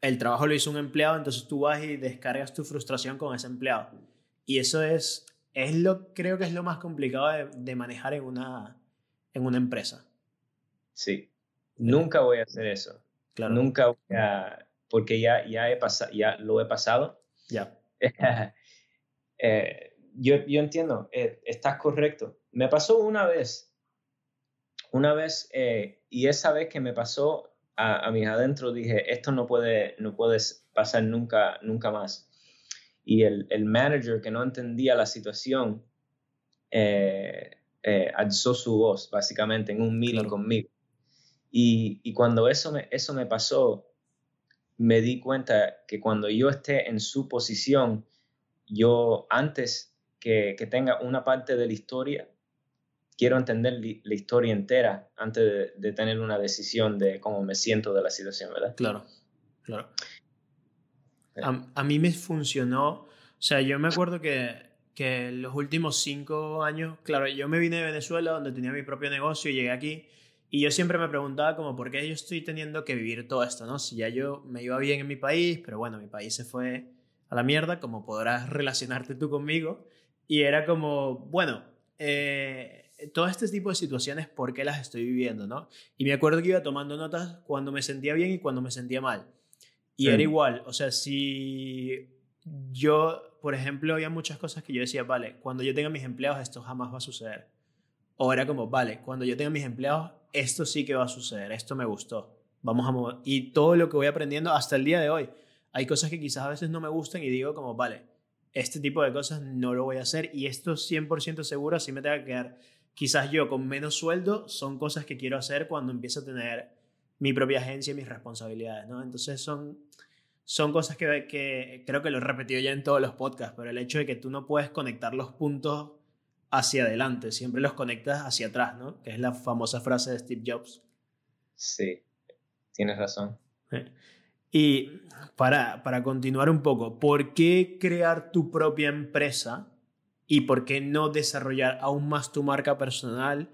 el trabajo lo hizo un empleado, entonces tú vas y descargas tu frustración con ese empleado. Y eso es, es lo, creo que es lo más complicado de, de manejar en una, en una empresa. Sí, nunca voy a hacer eso. Claro. Nunca voy a, porque ya, ya, he pasado, ya lo he pasado. Ya. <laughs> Eh, yo, yo, entiendo, eh, estás correcto. Me pasó una vez, una vez, eh, y esa vez que me pasó a, a mis adentro, dije, esto no puede, no puede pasar nunca, nunca más. Y el, el manager que no entendía la situación, eh, alzó su voz, básicamente, en un meeting conmigo. Y, y, cuando eso me, eso me pasó, me di cuenta que cuando yo esté en su posición, yo antes que, que tenga una parte de la historia, quiero entender la historia entera antes de, de, tener una decisión de cómo me siento de la situación, ¿verdad? Claro, claro. A, a, mí me funcionó, o sea, yo me acuerdo que que los últimos cinco años, claro, yo me vine de Venezuela donde tenía mi propio negocio y llegué aquí y yo siempre me preguntaba como por qué yo estoy teniendo que vivir todo esto, ¿no? Si ya yo me iba bien en mi país, pero bueno, mi país se fue a la mierda, como podrás relacionarte tú conmigo, y era como, bueno, eh, todo este tipo de situaciones, ¿por qué las estoy viviendo, no? Y me acuerdo que iba tomando notas cuando me sentía bien y cuando me sentía mal. Y era igual, o sea, si yo por ejemplo, había muchas cosas que yo decía, vale, cuando yo tenga mis empleados esto jamás va a suceder. O era como, vale, cuando yo tenga mis empleados esto sí que va a suceder, esto me gustó. Vamos a mover. Y todo lo que voy aprendiendo hasta el día de hoy. Hay cosas que quizás a veces no me gustan y digo como, vale, este tipo de cosas no lo voy a hacer y esto 100% seguro, así me tenga que quedar quizás yo con menos sueldo, son cosas que quiero hacer cuando empiezo a tener mi propia agencia y mis responsabilidades, ¿no? Entonces son son cosas que, que, creo que lo he repetido ya en todos los podcasts, pero el hecho de que tú no puedes conectar los puntos hacia adelante, siempre los conectas hacia atrás, ¿no? Que es la famosa frase de Steve Jobs. Sí, tienes razón. Y para, para continuar un poco, ¿por qué crear tu propia empresa y por qué no desarrollar aún más tu marca personal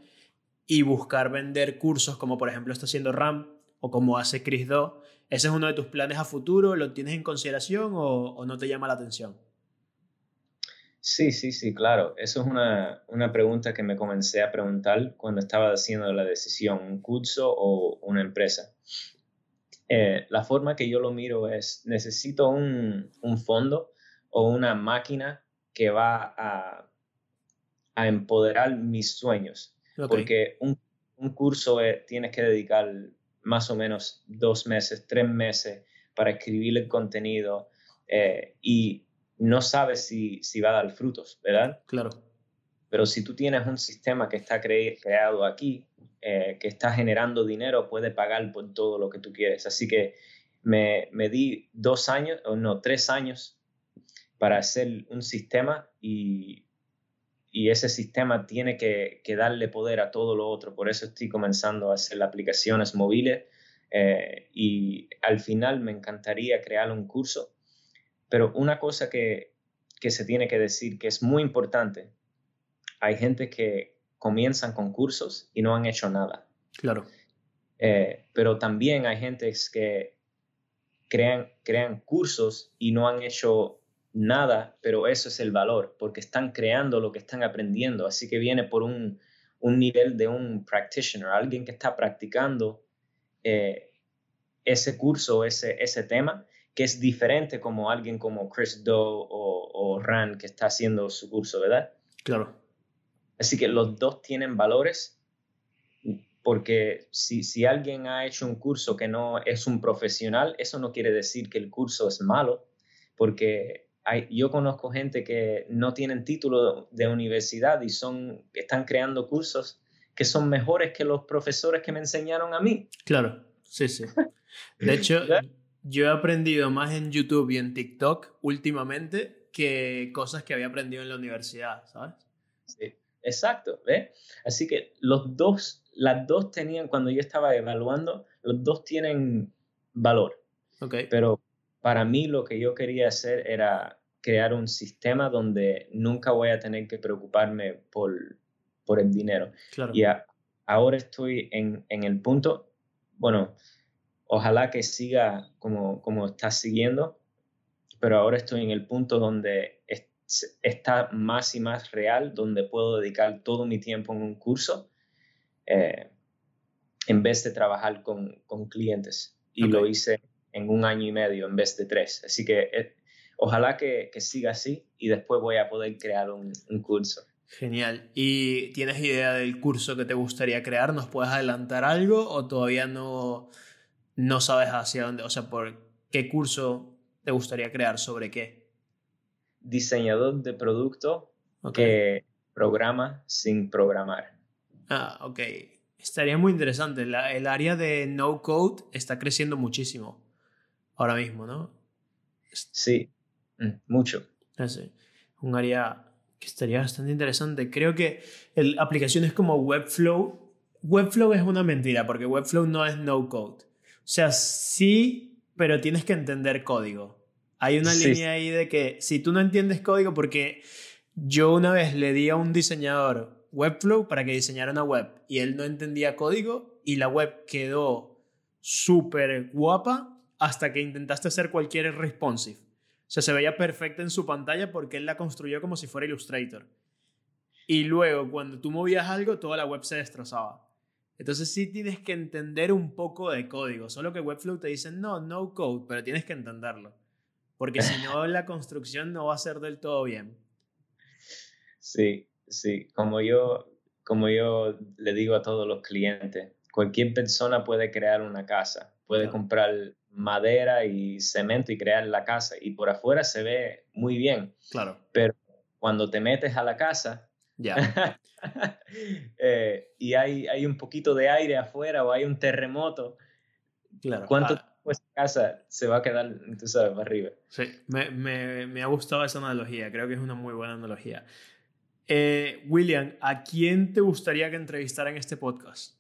y buscar vender cursos como por ejemplo está haciendo RAM o como hace Chris Do? ¿Ese es uno de tus planes a futuro? ¿Lo tienes en consideración o, no te llama la atención? Sí, sí, sí, claro. Eso es una, una, pregunta que me comencé a preguntar cuando estaba haciendo la decisión, un curso o una empresa. Eh, la forma que yo lo miro es, necesito un, un fondo o una máquina que va a, a empoderar mis sueños. Porque un, un curso tienes que dedicar más o menos dos meses, tres meses para escribir el contenido eh, y no sabes si, si va a dar frutos, ¿verdad? Claro. Pero si tú tienes un sistema que está creado aquí, eh, que está generando dinero, puede pagar por todo lo que tú quieres. Así que me, me di dos años, o no, tres años para hacer un sistema y y ese sistema tiene que, darle poder a todo lo otro. Por eso estoy comenzando a hacer aplicaciones móviles eh, y al final me encantaría crear un curso, pero una cosa que, que se tiene que decir que es muy importante, hay gente que comienzan con cursos y no han hecho nada. Claro. Eh, pero también hay gente que crean, crean cursos y no han hecho nada, pero eso es el valor, porque están creando lo que están aprendiendo. Así que viene por un, un nivel de un practitioner, alguien que está practicando eh, ese curso, ese, ese tema, que es diferente como alguien como Chris Doe o, o Ran que está haciendo su curso, ¿verdad? Claro. Así que los dos tienen valores porque si, si, alguien ha hecho un curso que no es un profesional, eso no quiere decir que el curso es malo, porque hay, yo conozco gente que no tienen título de universidad y son, están creando cursos que son mejores que los profesores que me enseñaron a mí. Claro, sí, sí. <laughs> De hecho, yo he aprendido más en YouTube y en TikTok últimamente que cosas que había aprendido en la universidad, ¿sabes? Sí, exacto, ¿ves? Así que los dos las dos tenían, cuando yo estaba evaluando, los dos tienen valor. Okay. Pero para mí lo que yo quería hacer era crear un sistema donde nunca voy a tener que preocuparme por, por el dinero. Claro. Y ahora estoy en, en, el punto, bueno, ojalá que siga como, como está siguiendo, pero ahora estoy en el punto donde está más y más real, donde puedo dedicar todo mi tiempo en un curso eh, en vez de trabajar con, con clientes. Y lo hice en un año y medio en vez de tres. Así que eh, ojalá que, que, siga así y después voy a poder crear un, un, curso. Genial. ¿Y tienes idea del curso que te gustaría crear? ¿Nos puedes adelantar algo o todavía no, no sabes hacia dónde? O sea, ¿por qué curso te gustaría crear? ¿Sobre qué? Diseñador de producto que programa sin programar. Ah, ok. Estaría muy interesante. el área de no code está creciendo muchísimo ahora mismo, ¿no? Sí, mm, mucho. Un área que estaría bastante interesante. Creo que el, aplicaciones como Webflow. Webflow es una mentira porque Webflow no es no code. O sea, sí, pero tienes que entender código. Hay una línea ahí de que si tú no entiendes código, porque yo una vez le di a un diseñador Webflow para que diseñara una web y él no entendía código y la web quedó súper guapa hasta que intentaste hacer cualquier responsive. O sea, se veía perfecta en su pantalla porque él la construyó como si fuera Illustrator. Y luego, cuando tú movías algo, toda la web se destrozaba. Entonces sí tienes que entender un poco de código. Solo que Webflow te dice, no, no code, pero tienes que entenderlo. Porque si no, <laughs> la construcción no va a ser del todo bien. Sí, Sí, como yo, como yo le digo a todos los clientes, cualquier persona puede crear una casa, puede comprar madera y cemento y crear la casa y por afuera se ve muy bien. Claro. Pero cuando te metes a la casa ya. <laughs> eh, y hay, hay un poquito de aire afuera o hay un terremoto, claro. ¿cuánto ah. tiempo esa casa se va a quedar, tú sabes, arriba? Sí, me, me, me ha gustado esa analogía, creo que es una muy buena analogía. Eh, William, ¿a quién te gustaría que entrevistara en este podcast?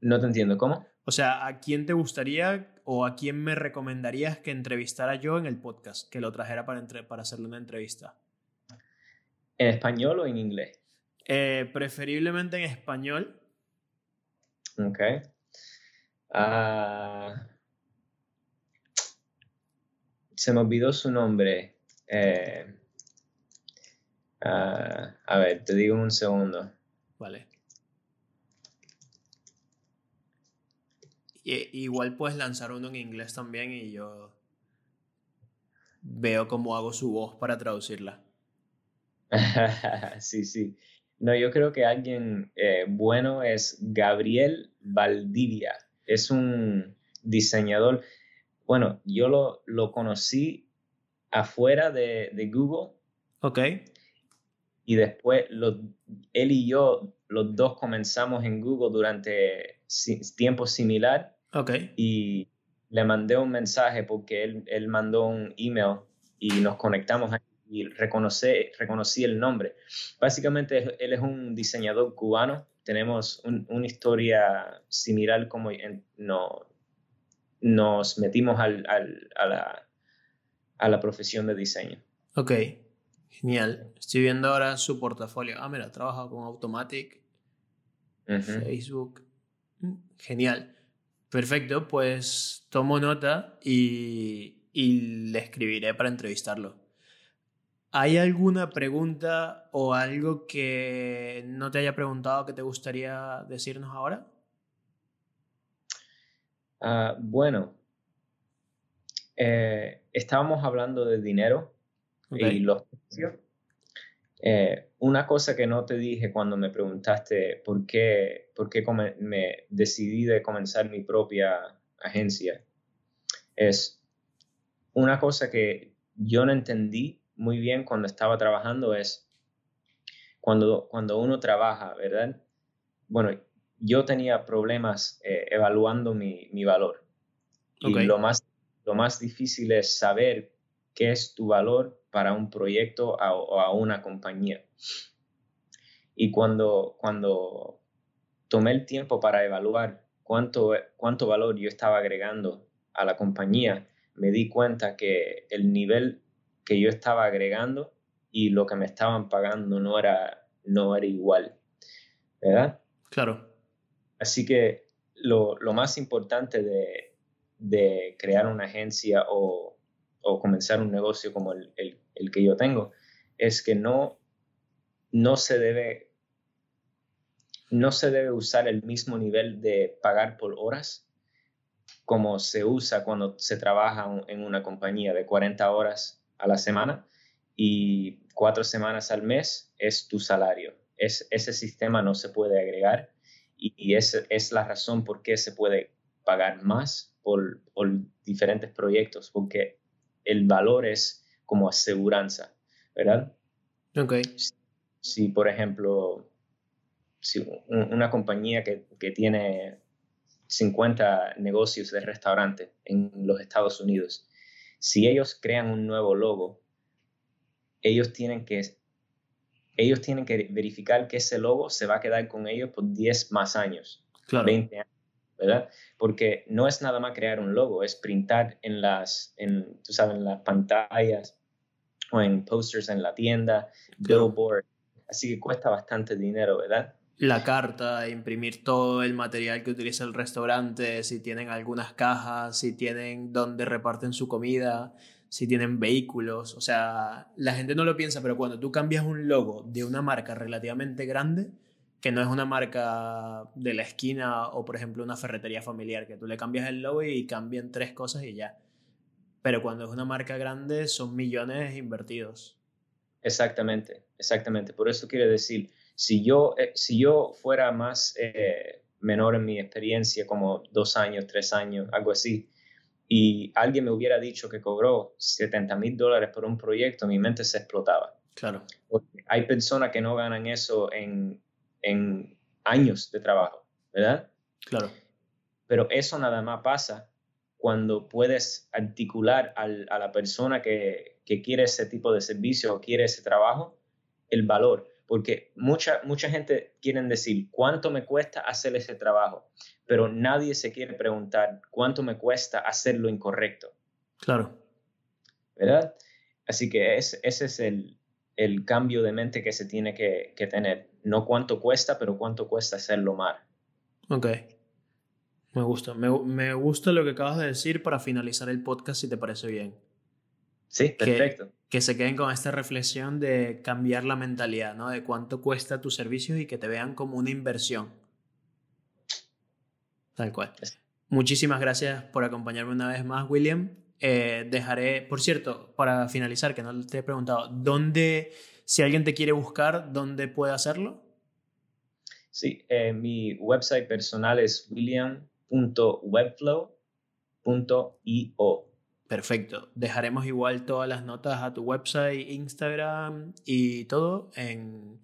No te entiendo, ¿cómo? O sea, ¿a quién te gustaría o a quién me recomendarías que entrevistara yo en el podcast? Que lo trajera para, para hacerle una entrevista. ¿En español o en inglés? Eh, preferiblemente en español. Ok. Ah, se me olvidó su nombre. Eh, Ah, a ver, te digo un segundo. Vale. Igual puedes lanzar uno en inglés también y yo veo cómo hago su voz para traducirla. <laughs> sí, sí. No, yo creo que alguien eh, bueno es Gabriel Valdivia. Es un diseñador. Bueno, yo lo, lo conocí afuera de, de Google. Ok y después él y yo, los dos comenzamos en Google durante tiempo similar. Ok. Y le mandé un mensaje porque él, él mandó un email y nos conectamos y reconocí, reconocí el nombre. Básicamente él es un diseñador cubano. Tenemos una historia similar como no, nos metimos al, al, a, la, a la profesión de diseño. Ok, genial. Estoy viendo ahora su portafolio. Ah, mira, trabaja con Automatic, Facebook. Mm, genial. Perfecto, pues tomo nota y, y le escribiré para entrevistarlo. ¿Hay alguna pregunta o algo que no te haya preguntado que te gustaría decirnos ahora? Ah, bueno, eh, estábamos hablando de dinero y los precios. Eh, una cosa que no te dije cuando me preguntaste por qué, por qué me decidí de comenzar mi propia agencia es una cosa que yo no entendí muy bien cuando estaba trabajando es cuando, cuando uno trabaja, ¿verdad? Bueno, yo tenía problemas eh, evaluando mi, mi valor. Y lo más, lo más difícil es saber qué es tu valor para un proyecto o a, una compañía. Y cuando, cuando tomé el tiempo para evaluar cuánto, cuánto valor yo estaba agregando a la compañía, me di cuenta que el nivel que yo estaba agregando y lo que me estaban pagando no era, no era igual. ¿Verdad? Claro. Así que lo, más importante de, crear una agencia o, comenzar un negocio como el, que yo tengo es que no, no se debe no se debe usar el mismo nivel de pagar por horas como se usa cuando se trabaja en una compañía de 40 horas a la semana y cuatro semanas al mes es tu salario. Es, ese sistema no se puede agregar y, esa es la razón por qué se puede pagar más por, diferentes proyectos, porque el valor es como aseguranza, ¿verdad? Ok. Si, por ejemplo, si una compañía que, que tiene 50 negocios de restaurante en los Estados Unidos, si ellos crean un nuevo logo, ellos tienen que ellos tienen que verificar que ese logo se va a quedar con ellos por 10 más años, 20 años, ¿verdad? Porque no es nada más crear un logo, es printar en las, en, tú sabes, en las pantallas o en posters en la tienda, billboard, así que cuesta bastante dinero, ¿verdad? La carta, imprimir todo el material que utiliza el restaurante, si tienen algunas cajas, si tienen donde reparten su comida, si tienen vehículos, o sea, la gente no lo piensa, pero cuando tú cambias un logo de una marca relativamente grande, que no es una marca de la esquina o por ejemplo una ferretería familiar, que tú le cambias el logo y cambian tres cosas y ya. Pero cuando es una marca grande son millones invertidos. Exactamente, exactamente. Por eso quiero decir, si yo, eh, si yo fuera más eh, menor en mi experiencia, como dos años, tres años, algo así, y alguien me hubiera dicho que cobró 70 mil dólares por un proyecto, mi mente se explotaba. Claro. hay personas que no ganan eso en, en años de trabajo, ¿verdad? Claro. Pero eso nada más pasa cuando puedes articular al, a la persona que, que, quiere ese tipo de servicio o quiere ese trabajo el valor. Porque mucha, mucha gente quiere decir cuánto me cuesta hacer ese trabajo pero nadie se quiere preguntar cuánto me cuesta hacer lo incorrecto. Claro. ¿Verdad? Así que ese es el, cambio de mente que se tiene que, tener. No cuánto cuesta, pero cuánto cuesta hacerlo mal. Ok. Me gusta. Me, gusta lo que acabas de decir para finalizar el podcast, si te parece bien. Sí, perfecto. Que, que, se queden con esta reflexión de cambiar la mentalidad, ¿no? De cuánto cuesta tu servicio y que te vean como una inversión. Tal cual. Muchísimas gracias por acompañarme una vez más, William. Eh, dejaré, por cierto, para finalizar, que no te he preguntado, ¿dónde, si alguien te quiere buscar, dónde puede hacerlo? Sí, eh, mi website personal es william.webflow.io. Perfecto. Dejaremos igual todas las notas a tu website, Instagram y todo en,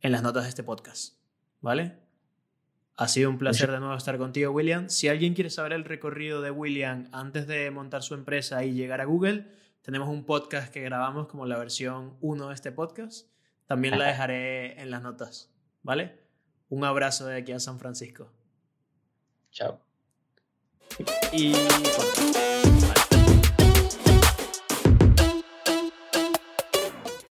en las notas de este podcast. ¿Vale? Ha sido un placer de nuevo estar contigo, William. Si alguien quiere saber el recorrido de William antes de montar su empresa y llegar a Google, tenemos un podcast que grabamos como la versión 1 de este podcast. También la dejaré en las notas, ¿vale? Un abrazo de aquí a San Francisco. Chao. Y... Vale.